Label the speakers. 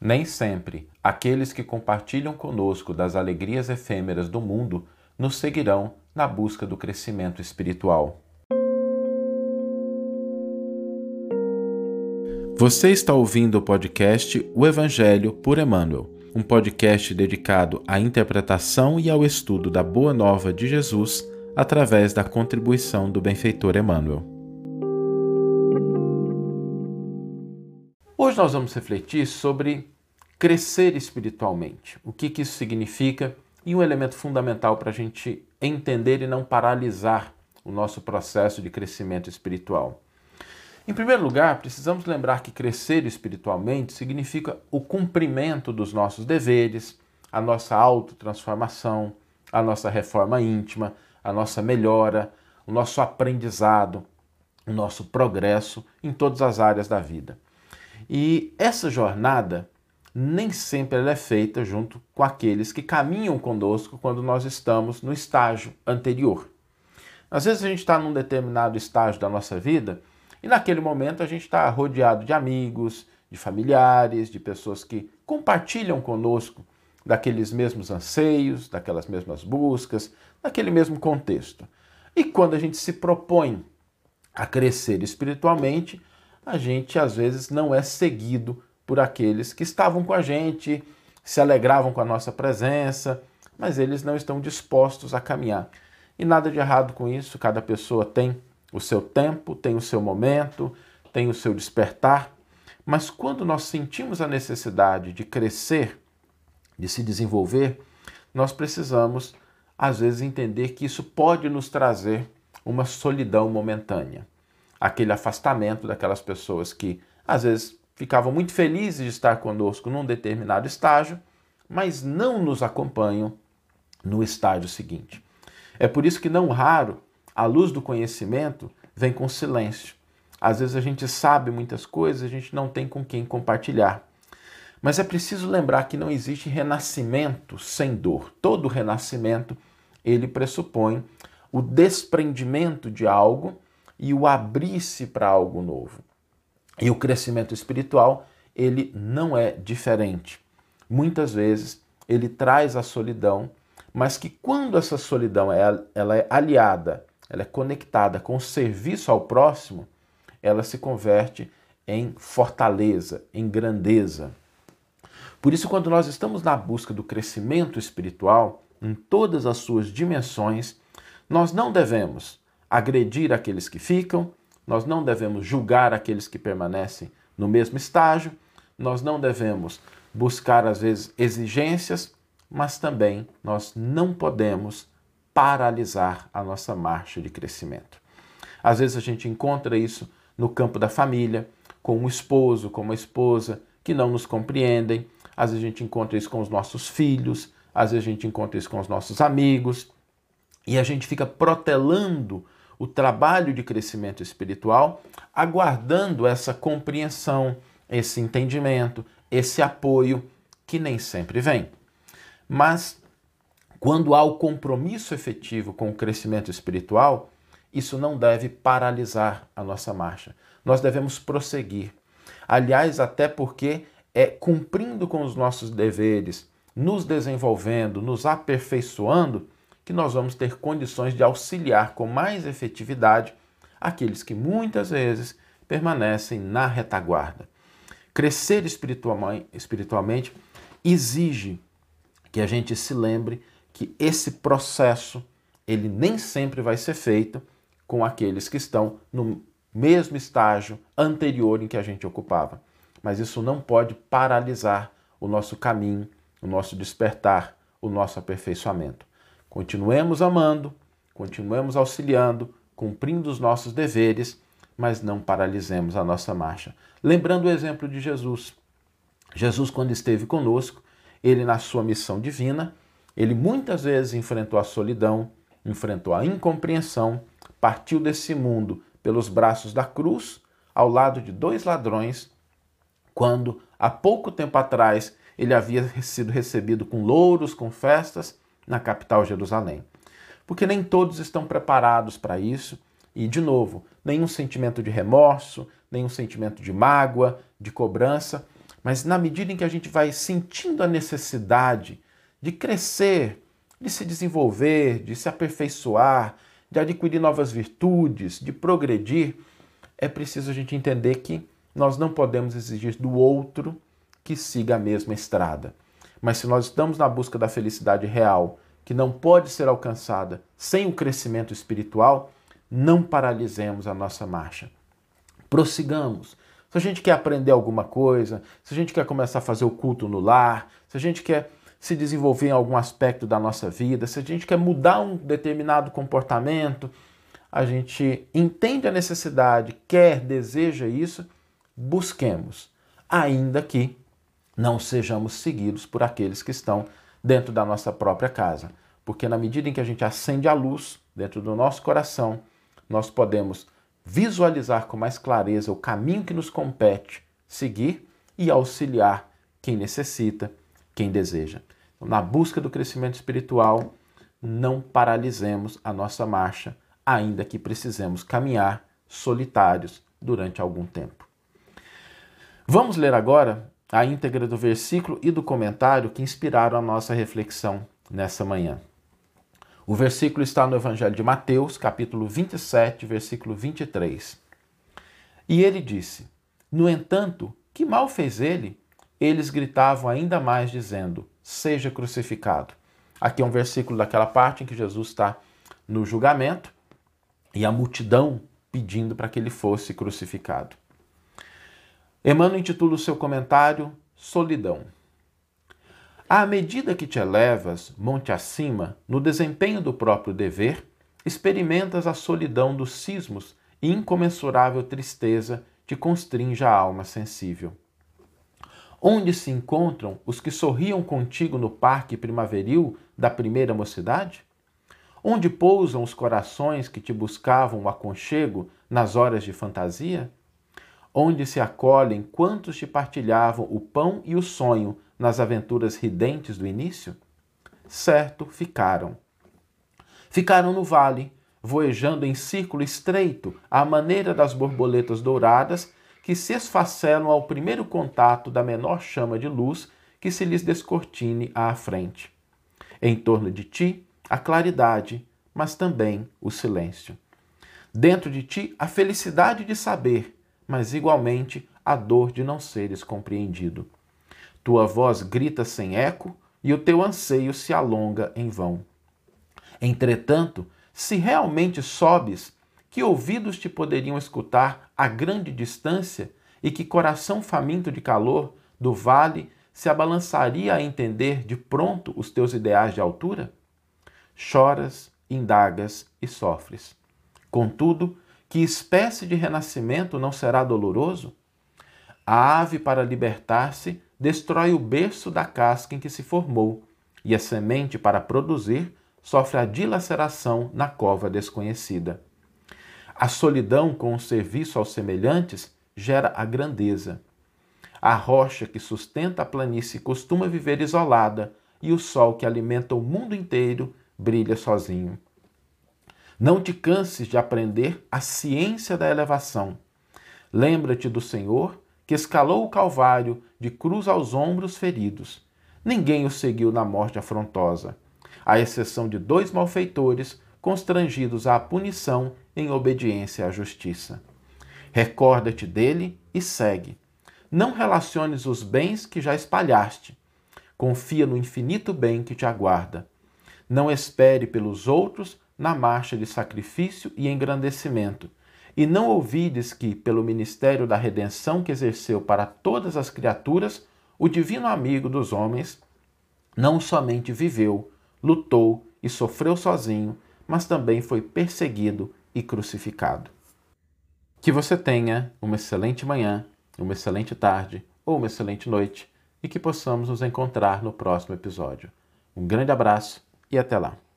Speaker 1: Nem sempre aqueles que compartilham conosco das alegrias efêmeras do mundo nos seguirão na busca do crescimento espiritual. Você está ouvindo o podcast O Evangelho por Emmanuel, um podcast dedicado à interpretação e ao estudo da Boa Nova de Jesus através da contribuição do benfeitor Emmanuel. Hoje nós vamos refletir sobre crescer espiritualmente, o que, que isso significa e um elemento fundamental para a gente entender e não paralisar o nosso processo de crescimento espiritual. Em primeiro lugar, precisamos lembrar que crescer espiritualmente significa o cumprimento dos nossos deveres, a nossa autotransformação, a nossa reforma íntima, a nossa melhora, o nosso aprendizado, o nosso progresso em todas as áreas da vida. E essa jornada nem sempre ela é feita junto com aqueles que caminham conosco quando nós estamos no estágio anterior. Às vezes a gente está num determinado estágio da nossa vida e naquele momento a gente está rodeado de amigos, de familiares, de pessoas que compartilham conosco daqueles mesmos anseios, daquelas mesmas buscas, daquele mesmo contexto. E quando a gente se propõe a crescer espiritualmente, a gente às vezes não é seguido por aqueles que estavam com a gente, se alegravam com a nossa presença, mas eles não estão dispostos a caminhar. E nada de errado com isso, cada pessoa tem o seu tempo, tem o seu momento, tem o seu despertar, mas quando nós sentimos a necessidade de crescer, de se desenvolver, nós precisamos, às vezes, entender que isso pode nos trazer uma solidão momentânea aquele afastamento daquelas pessoas que às vezes ficavam muito felizes de estar conosco num determinado estágio, mas não nos acompanham no estágio seguinte. É por isso que, não raro, a luz do conhecimento vem com silêncio. Às vezes a gente sabe muitas coisas, a gente não tem com quem compartilhar. Mas é preciso lembrar que não existe renascimento sem dor. Todo renascimento ele pressupõe o desprendimento de algo e o abrir-se para algo novo. E o crescimento espiritual, ele não é diferente. Muitas vezes ele traz a solidão, mas que quando essa solidão é, ela é aliada, ela é conectada com o serviço ao próximo, ela se converte em fortaleza, em grandeza. Por isso, quando nós estamos na busca do crescimento espiritual, em todas as suas dimensões, nós não devemos agredir aqueles que ficam, nós não devemos julgar aqueles que permanecem no mesmo estágio, nós não devemos buscar, às vezes, exigências, mas também nós não podemos paralisar a nossa marcha de crescimento. Às vezes a gente encontra isso no campo da família, com um esposo, com uma esposa que não nos compreendem, às vezes a gente encontra isso com os nossos filhos, às vezes a gente encontra isso com os nossos amigos, e a gente fica protelando o trabalho de crescimento espiritual, aguardando essa compreensão, esse entendimento, esse apoio que nem sempre vem. Mas quando há o compromisso efetivo com o crescimento espiritual, isso não deve paralisar a nossa marcha. Nós devemos prosseguir. Aliás, até porque é cumprindo com os nossos deveres, nos desenvolvendo, nos aperfeiçoando, que nós vamos ter condições de auxiliar com mais efetividade aqueles que muitas vezes permanecem na retaguarda. Crescer espiritualmente exige que a gente se lembre que esse processo ele nem sempre vai ser feito com aqueles que estão no mesmo estágio anterior em que a gente ocupava. Mas isso não pode paralisar o nosso caminho, o nosso despertar, o nosso aperfeiçoamento. Continuemos amando, continuemos auxiliando, cumprindo os nossos deveres, mas não paralisemos a nossa marcha. Lembrando o exemplo de Jesus. Jesus, quando esteve conosco, ele, na sua missão divina, ele muitas vezes enfrentou a solidão, enfrentou a incompreensão, partiu desse mundo pelos braços da cruz, ao lado de dois ladrões, quando há pouco tempo atrás ele havia sido recebido com louros, com festas, na capital Jerusalém. Porque nem todos estão preparados para isso e, de novo, nenhum sentimento de remorso, nenhum sentimento de mágoa, de cobrança, Mas na medida em que a gente vai sentindo a necessidade de crescer, de se desenvolver, de se aperfeiçoar, de adquirir novas virtudes, de progredir, é preciso a gente entender que nós não podemos exigir do outro que siga a mesma estrada. Mas se nós estamos na busca da felicidade real, que não pode ser alcançada sem o crescimento espiritual, não paralisemos a nossa marcha. Prossigamos. Se a gente quer aprender alguma coisa, se a gente quer começar a fazer o culto no lar, se a gente quer se desenvolver em algum aspecto da nossa vida, se a gente quer mudar um determinado comportamento, a gente entende a necessidade, quer, deseja isso, busquemos, ainda que não sejamos seguidos por aqueles que estão dentro da nossa própria casa. Porque na medida em que a gente acende a luz dentro do nosso coração, nós podemos visualizar com mais clareza o caminho que nos compete seguir e auxiliar quem necessita, quem deseja. Então, na busca do crescimento espiritual, não paralisemos a nossa marcha, ainda que precisemos caminhar solitários durante algum tempo. Vamos ler agora a íntegra do versículo e do comentário que inspiraram a nossa reflexão nessa manhã. O versículo está no Evangelho de Mateus, capítulo 27, versículo 23. E ele disse: No entanto, que mal fez ele? Eles gritavam ainda mais, dizendo: Seja crucificado. Aqui é um versículo daquela parte em que Jesus está no julgamento e a multidão pedindo para que ele fosse crucificado. Emmanuel intitula o seu comentário Solidão. À medida que te elevas monte acima no desempenho do próprio dever, experimentas a solidão dos cismos e incomensurável tristeza te constringe a alma sensível. Onde se encontram os que sorriam contigo no parque primaveril da primeira mocidade? Onde pousam os corações que te buscavam o aconchego nas horas de fantasia? Onde se acolhem quantos te partilhavam o pão e o sonho nas aventuras ridentes do início? Certo, ficaram. Ficaram no vale, voejando em círculo estreito, à maneira das borboletas douradas que se esfacelam ao primeiro contato da menor chama de luz que se lhes descortine à frente. Em torno de ti, a claridade, mas também o silêncio. Dentro de ti, a felicidade de saber, mas igualmente a dor de não seres compreendido. Tua voz grita sem eco e o teu anseio se alonga em vão. Entretanto, se realmente sobes, que ouvidos te poderiam escutar a grande distância e que coração faminto de calor do vale se abalançaria a entender de pronto os teus ideais de altura? Choras, indagas e sofres. Contudo, que espécie de renascimento não será doloroso? A ave, para libertar-se, destrói o berço da casca em que se formou, e a semente, para produzir, sofre a dilaceração na cova desconhecida. A solidão com o serviço aos semelhantes gera a grandeza. A rocha que sustenta a planície costuma viver isolada, e o sol que alimenta o mundo inteiro brilha sozinho. Não te canses de aprender a ciência da elevação. Lembra-te do Senhor que escalou o Calvário de cruz aos ombros feridos. Ninguém o seguiu na morte afrontosa, à exceção de dois malfeitores constrangidos à punição em obediência à justiça. Recorda-te dele e segue. Não relaciones os bens que já espalhaste. Confia no infinito bem que te aguarda. Não espere pelos outros na marcha de sacrifício e engrandecimento e não ouvides que, pelo ministério da redenção que exerceu para todas as criaturas, o divino amigo dos homens não somente viveu, lutou e sofreu sozinho, mas também foi perseguido e crucificado. Que você tenha uma excelente manhã, uma excelente tarde ou uma excelente noite e que possamos nos encontrar no próximo episódio. Um grande abraço e até lá!